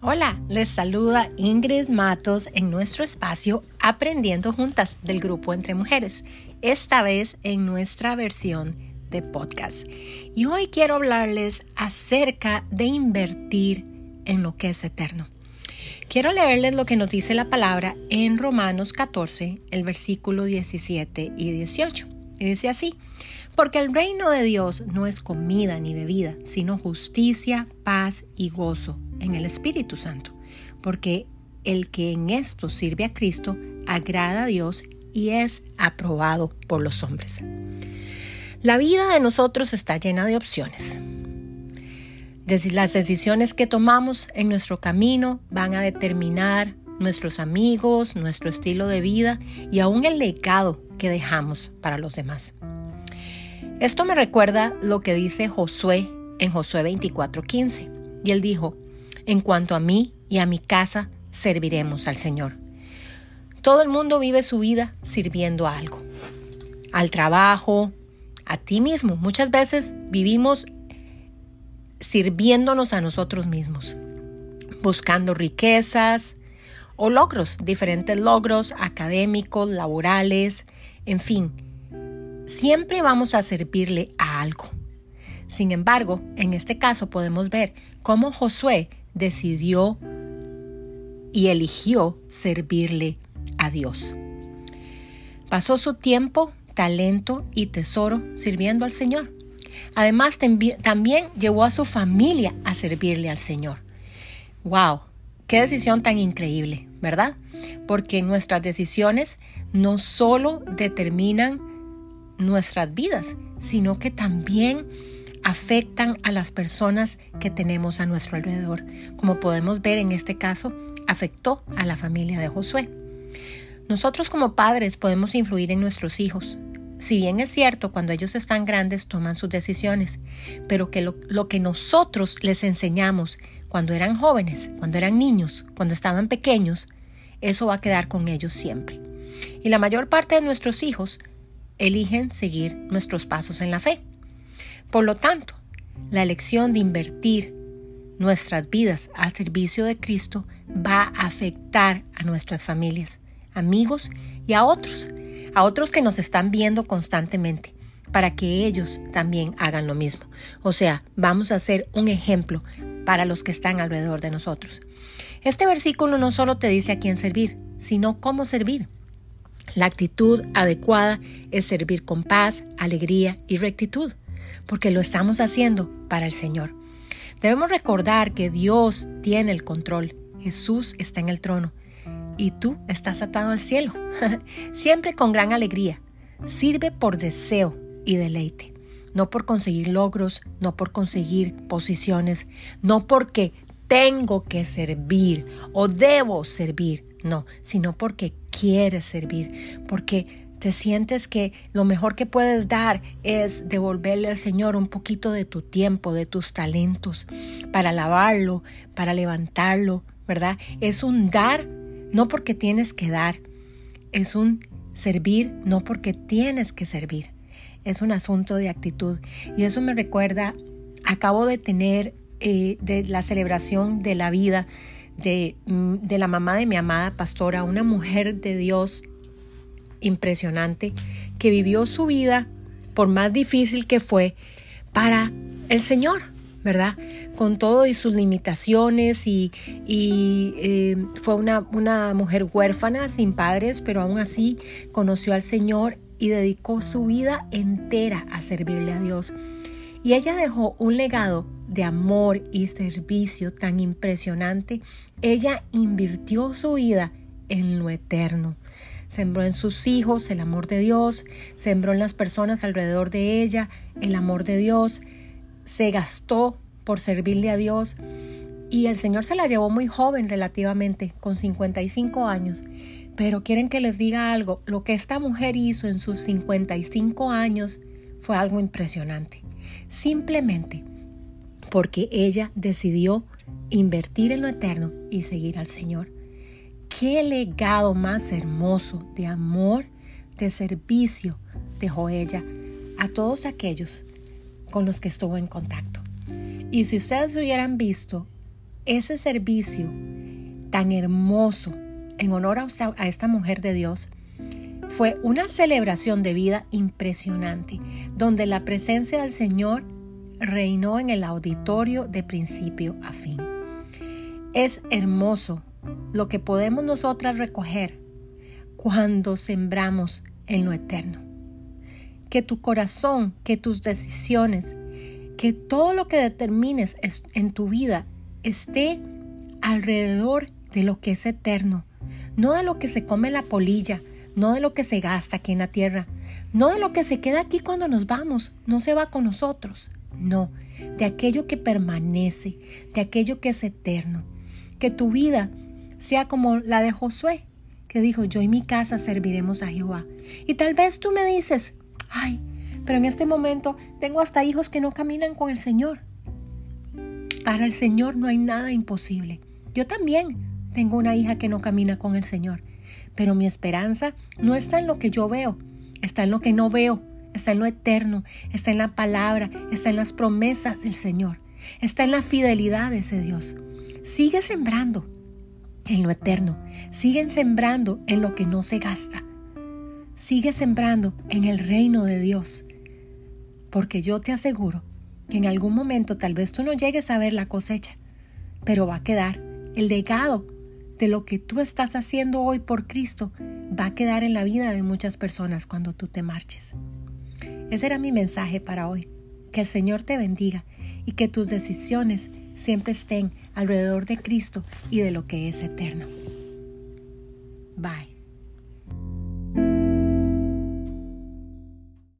Hola, les saluda Ingrid Matos en nuestro espacio Aprendiendo Juntas del grupo Entre Mujeres, esta vez en nuestra versión de podcast. Y hoy quiero hablarles acerca de invertir en lo que es eterno. Quiero leerles lo que nos dice la palabra en Romanos 14, el versículo 17 y 18. Y dice así, porque el reino de Dios no es comida ni bebida, sino justicia, paz y gozo en el Espíritu Santo, porque el que en esto sirve a Cristo agrada a Dios y es aprobado por los hombres. La vida de nosotros está llena de opciones. Las decisiones que tomamos en nuestro camino van a determinar nuestros amigos, nuestro estilo de vida y aún el legado que dejamos para los demás. Esto me recuerda lo que dice Josué en Josué 24:15. Y él dijo, en cuanto a mí y a mi casa, serviremos al Señor. Todo el mundo vive su vida sirviendo a algo, al trabajo, a ti mismo. Muchas veces vivimos sirviéndonos a nosotros mismos, buscando riquezas o logros, diferentes logros académicos, laborales, en fin. Siempre vamos a servirle a algo. Sin embargo, en este caso podemos ver cómo Josué decidió y eligió servirle a Dios. Pasó su tiempo, talento y tesoro sirviendo al Señor. Además, también llevó a su familia a servirle al Señor. ¡Wow! ¡Qué decisión tan increíble! ¿Verdad? Porque nuestras decisiones no solo determinan nuestras vidas, sino que también afectan a las personas que tenemos a nuestro alrededor. Como podemos ver en este caso, afectó a la familia de Josué. Nosotros como padres podemos influir en nuestros hijos. Si bien es cierto, cuando ellos están grandes toman sus decisiones, pero que lo, lo que nosotros les enseñamos cuando eran jóvenes, cuando eran niños, cuando estaban pequeños, eso va a quedar con ellos siempre. Y la mayor parte de nuestros hijos eligen seguir nuestros pasos en la fe. Por lo tanto, la elección de invertir nuestras vidas al servicio de Cristo va a afectar a nuestras familias, amigos y a otros, a otros que nos están viendo constantemente, para que ellos también hagan lo mismo. O sea, vamos a ser un ejemplo para los que están alrededor de nosotros. Este versículo no solo te dice a quién servir, sino cómo servir. La actitud adecuada es servir con paz, alegría y rectitud porque lo estamos haciendo para el Señor. Debemos recordar que Dios tiene el control, Jesús está en el trono y tú estás atado al cielo, siempre con gran alegría. Sirve por deseo y deleite, no por conseguir logros, no por conseguir posiciones, no porque tengo que servir o debo servir, no, sino porque quieres servir, porque te sientes que lo mejor que puedes dar es devolverle al Señor un poquito de tu tiempo, de tus talentos, para alabarlo, para levantarlo, ¿verdad? Es un dar, no porque tienes que dar, es un servir, no porque tienes que servir. Es un asunto de actitud. Y eso me recuerda, acabo de tener eh, de la celebración de la vida de, mm, de la mamá de mi amada pastora, una mujer de Dios impresionante que vivió su vida, por más difícil que fue, para el Señor, ¿verdad? Con todo y sus limitaciones y, eh, fue una, una mujer huérfana, sin padres, pero aún así conoció al Señor y dedicó su vida entera a servirle a Dios. Y ella dejó un legado de amor y servicio tan impresionante. Ella invirtió su vida en lo eterno sembró en sus hijos el amor de Dios, sembró en las personas alrededor de ella el amor de Dios, se gastó por servirle a Dios y el Señor se la llevó muy joven relativamente, con 55 años. Pero quieren que les diga algo, lo que esta mujer hizo en sus 55 años fue algo impresionante. Simplemente porque ella decidió invertir en lo eterno y seguir al Señor. Qué legado más hermoso de amor, de servicio dejó ella a todos aquellos con los que estuvo en contacto. Y si ustedes hubieran visto ese servicio tan hermoso en honor a esta mujer de Dios fue una celebración de vida impresionante, donde la presencia del Señor reinó en el auditorio de principio a fin. Es hermoso lo que podemos nosotras recoger cuando sembramos en lo eterno. Que tu corazón, que tus decisiones, que todo lo que determines en tu vida esté alrededor de lo que es eterno, no de lo que se come la polilla, no de lo que se gasta aquí en la tierra, no de lo que se queda aquí cuando nos vamos, no se va con nosotros, no, de aquello que permanece, de aquello que es eterno. Que tu vida sea como la de Josué, que dijo, yo y mi casa serviremos a Jehová. Y tal vez tú me dices, ay, pero en este momento tengo hasta hijos que no caminan con el Señor. Para el Señor no hay nada imposible. Yo también tengo una hija que no camina con el Señor, pero mi esperanza no está en lo que yo veo, está en lo que no veo, está en lo eterno, está en la palabra, está en las promesas del Señor, está en la fidelidad de ese Dios. Sigue sembrando en lo eterno, sigue sembrando en lo que no se gasta, sigue sembrando en el reino de Dios, porque yo te aseguro que en algún momento tal vez tú no llegues a ver la cosecha, pero va a quedar el legado de lo que tú estás haciendo hoy por Cristo va a quedar en la vida de muchas personas cuando tú te marches. Ese era mi mensaje para hoy. Que el Señor te bendiga y que tus decisiones siempre estén alrededor de Cristo y de lo que es eterno.